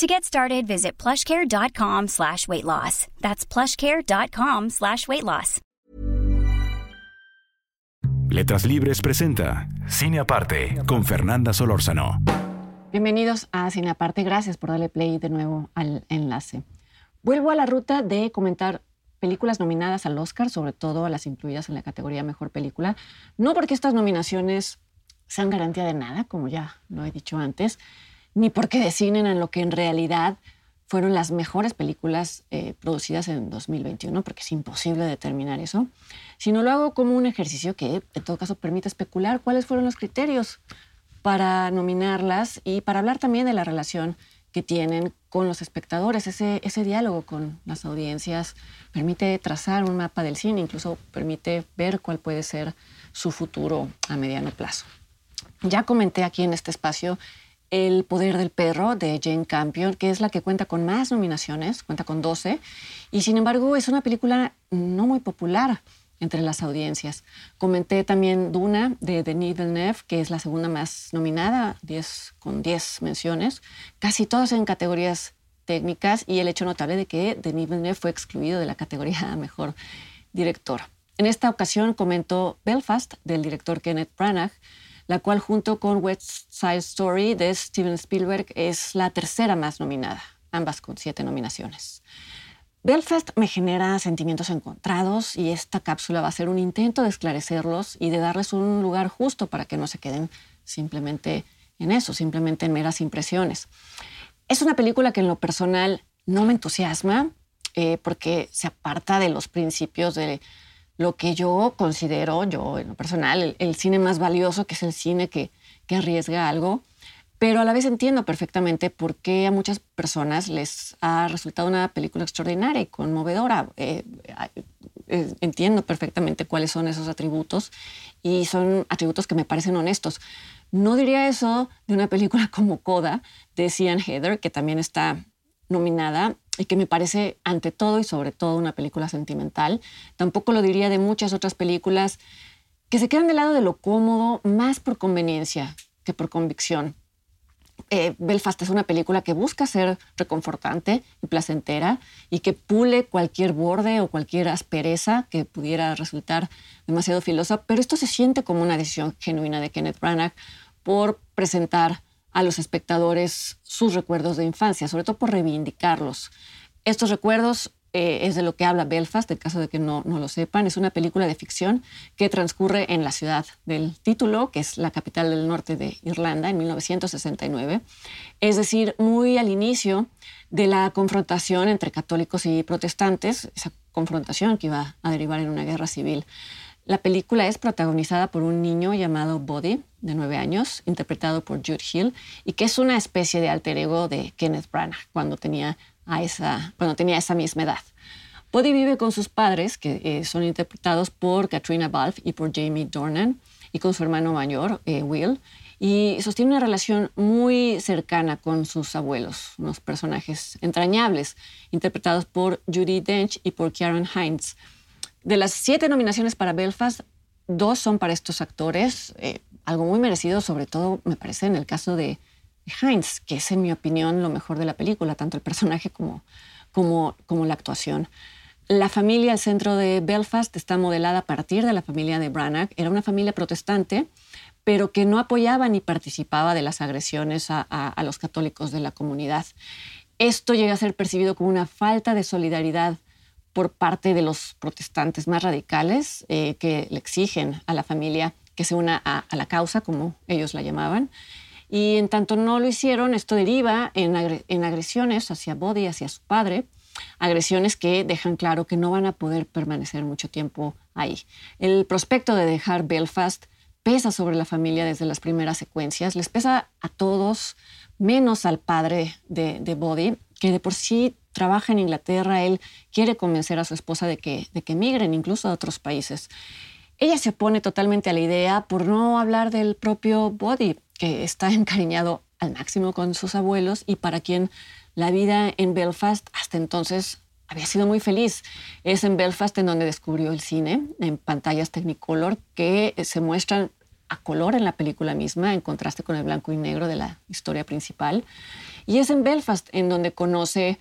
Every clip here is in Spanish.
To get started, visit plushcare.com slash weight loss. That's plushcare.com slash weight loss. Letras Libres presenta Cine Aparte con Fernanda Solórzano. Bienvenidos a Cine Aparte. Gracias por darle play de nuevo al enlace. Vuelvo a la ruta de comentar películas nominadas al Oscar, sobre todo las incluidas en la categoría Mejor Película. No porque estas nominaciones sean garantía de nada, como ya lo he dicho antes, ni porque decinen en lo que en realidad fueron las mejores películas eh, producidas en 2021, porque es imposible determinar eso, sino lo hago como un ejercicio que en todo caso permite especular cuáles fueron los criterios para nominarlas y para hablar también de la relación que tienen con los espectadores. Ese, ese diálogo con las audiencias permite trazar un mapa del cine, incluso permite ver cuál puede ser su futuro a mediano plazo. Ya comenté aquí en este espacio el poder del perro de Jane Campion, que es la que cuenta con más nominaciones, cuenta con 12, y sin embargo es una película no muy popular entre las audiencias. Comenté también Duna de Denis Villeneuve, que es la segunda más nominada, 10, con 10 menciones, casi todas en categorías técnicas, y el hecho notable de que Denis Villeneuve fue excluido de la categoría Mejor Director. En esta ocasión comentó Belfast del director Kenneth Branagh, la cual junto con West Side Story de Steven Spielberg es la tercera más nominada, ambas con siete nominaciones. Belfast me genera sentimientos encontrados y esta cápsula va a ser un intento de esclarecerlos y de darles un lugar justo para que no se queden simplemente en eso, simplemente en meras impresiones. Es una película que en lo personal no me entusiasma eh, porque se aparta de los principios de lo que yo considero, yo en lo personal, el, cine más valioso, que es el cine que, que arriesga algo, pero a la vez entiendo perfectamente por qué a muchas personas les ha resultado una película extraordinaria y conmovedora. Eh, eh, entiendo perfectamente cuáles son esos atributos y son atributos que me parecen honestos. No diría eso de una película como Coda de Cian Heather, que también está nominada y que me parece ante todo y sobre todo una película sentimental. Tampoco lo diría de muchas otras películas que se quedan del lado de lo cómodo más por conveniencia que por convicción. Eh, Belfast es una película que busca ser reconfortante y placentera y que pule cualquier borde o cualquier aspereza que pudiera resultar demasiado filosa, pero esto se siente como una decisión genuina de Kenneth Branagh por presentar a los espectadores sus recuerdos de infancia, sobre todo por reivindicarlos. Estos recuerdos eh, es de lo que habla Belfast, en caso de que no, no, lo sepan. Es una película de ficción que transcurre en la ciudad del título, que es la capital del norte de Irlanda, en 1969. Es decir, muy al inicio de la confrontación entre católicos y protestantes, esa confrontación que iba a derivar en una guerra civil. La película es protagonizada por un niño llamado Buddy, de nueve años, interpretado por Jude Hill, y que es una especie de alter ego de Kenneth Branagh cuando tenía, esa misma edad. Buddy vive con sus padres, que eh, son interpretados por Katrina Balfe y por Jamie Dornan, y con su hermano mayor, eh, Will, y sostiene una relación muy cercana con sus abuelos, unos personajes entrañables, interpretados por Judy Dench y por Karen Hines. De las siete nominaciones para Belfast, dos son para estos actores, eh, algo muy merecido, sobre todo me parece en el caso de Heinz, que es en mi opinión lo mejor de la película, tanto el personaje como, como, la actuación. La familia, el centro de Belfast, está modelada a partir de la familia de Branagh. Era una familia protestante, pero que no apoyaba ni participaba de las agresiones a, a los católicos de la comunidad. Esto llega a ser percibido como una falta de solidaridad por parte de los protestantes más radicales eh, que le exigen a la familia que se una a, la causa, como ellos la llamaban. Y en tanto no lo hicieron, esto deriva en, agresiones hacia Bodhi, hacia su padre, agresiones que dejan claro que no van a poder permanecer mucho tiempo ahí. El prospecto de dejar Belfast pesa sobre la familia desde las primeras secuencias, les pesa a todos, menos al padre de, de Bodhi, que de por sí trabaja en Inglaterra, él quiere convencer a su esposa de que, de que migren incluso a otros países. Ella se opone totalmente a la idea por no hablar del propio Body, que está encariñado al máximo con sus abuelos y para quien la vida en Belfast hasta entonces había sido muy feliz. Es en Belfast en donde descubrió el cine, en pantallas Technicolor, que se muestran a color en la película misma, en contraste con el blanco y negro de la historia principal. Y es en Belfast en donde conoce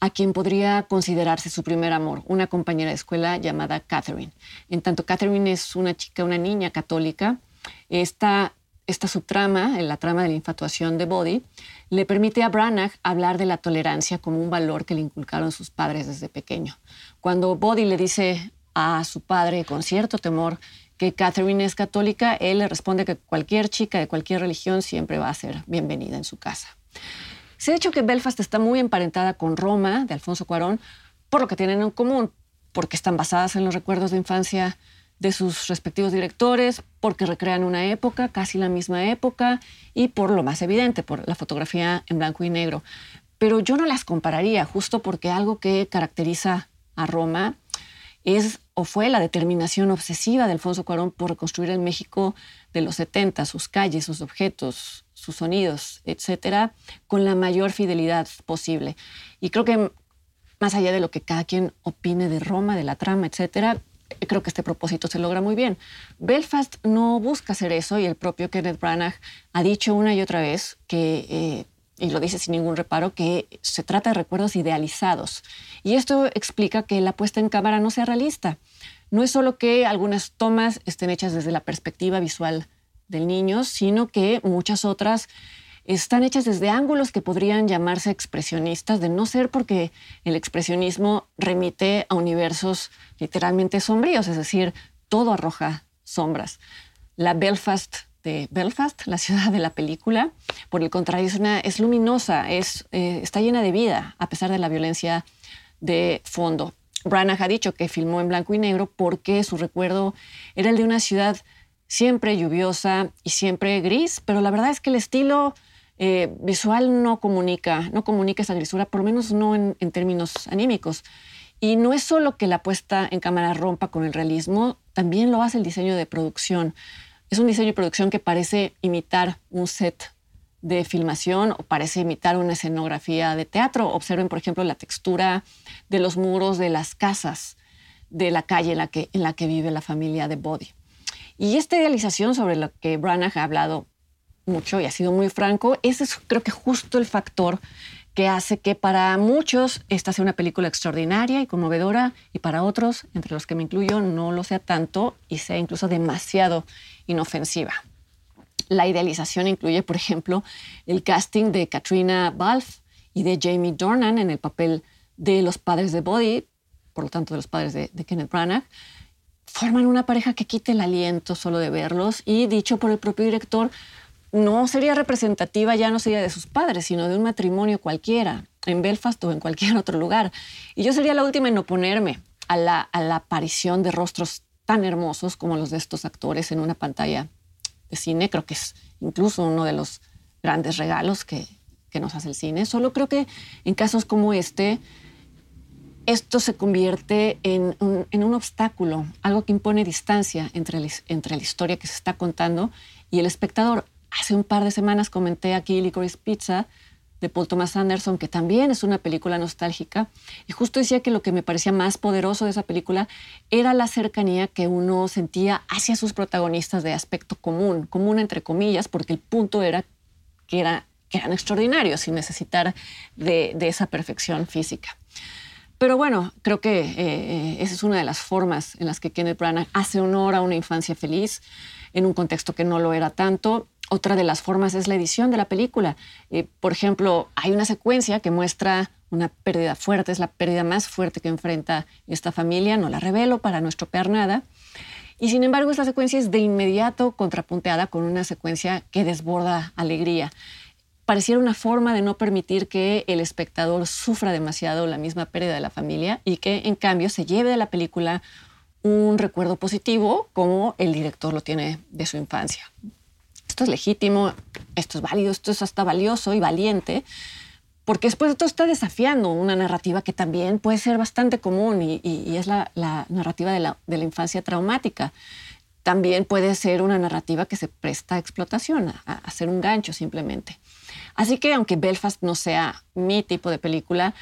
a quien podría considerarse su primer amor, una compañera de escuela llamada Catherine. En tanto, Catherine es una chica, una niña católica, esta, esta subtrama, la trama de la infatuación de Body, le permite a Branagh hablar de la tolerancia como un valor que le inculcaron sus padres desde pequeño. Cuando Body le dice a su padre con cierto temor que Catherine es católica, él le responde que cualquier chica de cualquier religión siempre va a ser bienvenida en su casa. Se ha dicho que Belfast está muy emparentada con Roma, de Alfonso Cuarón, por lo que tienen en común, porque están basadas en los recuerdos de infancia de sus respectivos directores, porque recrean una época, casi la misma época, y por lo más evidente, por la fotografía en blanco y negro. Pero yo no las compararía, justo porque algo que caracteriza a Roma es o fue la determinación obsesiva de Alfonso Cuarón por reconstruir el México de los 70, sus calles, sus objetos, sus sonidos, etcétera, con la mayor fidelidad posible. Y creo que más allá de lo que cada quien opine de Roma, de la trama, etcétera, creo que este propósito se logra muy bien. Belfast no busca hacer eso y el propio Kenneth Branagh ha dicho una y otra vez que eh, y lo dice sin ningún reparo, que se trata de recuerdos idealizados. Y esto explica que la puesta en cámara no sea realista. No es solo que algunas tomas estén hechas desde la perspectiva visual del niño, sino que muchas otras están hechas desde ángulos que podrían llamarse expresionistas, de no ser porque el expresionismo remite a universos literalmente sombríos, es decir, todo arroja sombras. La Belfast de Belfast, la ciudad de la película. Por el contrario, es, luminosa, es, eh, está llena de vida, a pesar de la violencia de fondo. Branagh ha dicho que filmó en blanco y negro porque su recuerdo era el de una ciudad siempre lluviosa y siempre gris, pero la verdad es que el estilo eh, visual no comunica, no comunica esa grisura, por lo menos no en, términos anímicos. Y no es solo que la puesta en cámara rompa con el realismo, también lo hace el diseño de producción. Es un diseño y producción que parece imitar un set de filmación o parece imitar una escenografía de teatro. Observen, por ejemplo, la textura de los muros de las casas de la calle en la que, en la que vive la familia de Body. Y esta idealización sobre la que Branagh ha hablado mucho y ha sido muy franco, ese es creo que justo el factor que hace que para muchos esta sea una película extraordinaria y conmovedora y para otros, entre los que me incluyo, no lo sea tanto y sea incluso demasiado inofensiva. La idealización incluye, por ejemplo, el casting de Katrina Balfe y de Jamie Dornan en el papel de los padres de Body, por lo tanto de los padres de, de Kenneth Branagh, forman una pareja que quite el aliento solo de verlos y dicho por el propio director, no sería representativa, ya no sería de sus padres, sino de un matrimonio cualquiera, en Belfast o en cualquier otro lugar. Y yo sería la última en oponerme a la, a la aparición de rostros tan hermosos como los de estos actores en una pantalla de cine. Creo que es incluso uno de los grandes regalos que, que nos hace el cine. Solo creo que en casos como este, esto se convierte en un, en un obstáculo, algo que impone distancia entre, entre la historia que se está contando y el espectador. Hace un par de semanas comenté aquí Licorice Pizza de Paul Thomas Anderson, que también es una película nostálgica, y justo decía que lo que me parecía más poderoso de esa película era la cercanía que uno sentía hacia sus protagonistas de aspecto común, común entre comillas, porque el punto era que, era, que eran extraordinarios sin necesitar de, de esa perfección física. Pero bueno, creo que eh, eh, esa es una de las formas en las que Kenneth Branagh hace honor a una infancia feliz en un contexto que no lo era tanto otra de las formas es la edición de la película. Eh, por ejemplo, hay una secuencia que muestra una pérdida fuerte, es la pérdida más fuerte que enfrenta esta familia, no la revelo para no estropear nada. Y sin embargo, esta secuencia es de inmediato contrapunteada con una secuencia que desborda alegría. Pareciera una forma de no permitir que el espectador sufra demasiado la misma pérdida de la familia y que en cambio se lleve de la película un recuerdo positivo como el director lo tiene de su infancia esto es legítimo, esto es válido, esto es hasta valioso y valiente, porque después de todo está desafiando una narrativa que también puede ser bastante común y, es la, narrativa de la, infancia traumática. También puede ser una narrativa que se presta a explotación, a, ser un gancho simplemente. Así que aunque Belfast no sea mi tipo de película,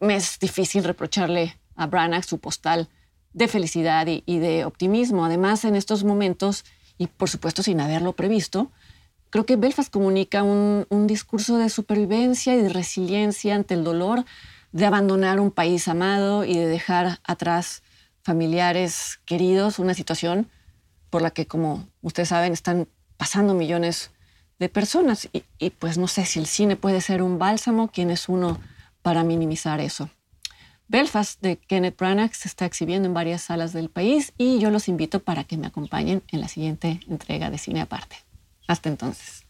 me es difícil reprocharle a Branagh su postal de felicidad y, de optimismo. Además, en estos momentos, y por supuesto sin haberlo previsto, creo que Belfast comunica un, discurso de supervivencia y de resiliencia ante el dolor de abandonar un país amado y de dejar atrás familiares queridos, una situación por la que, como ustedes saben, están pasando millones de personas. Y, y, pues no sé si el cine puede ser un bálsamo, quién es uno para minimizar eso. Belfast de Kenneth Branagh se está exhibiendo en varias salas del país y yo los invito para que me acompañen en la siguiente entrega de Cine Aparte. Hasta entonces.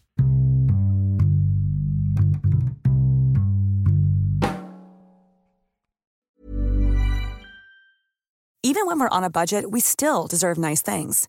Even when we're on a budget, we still deserve nice things.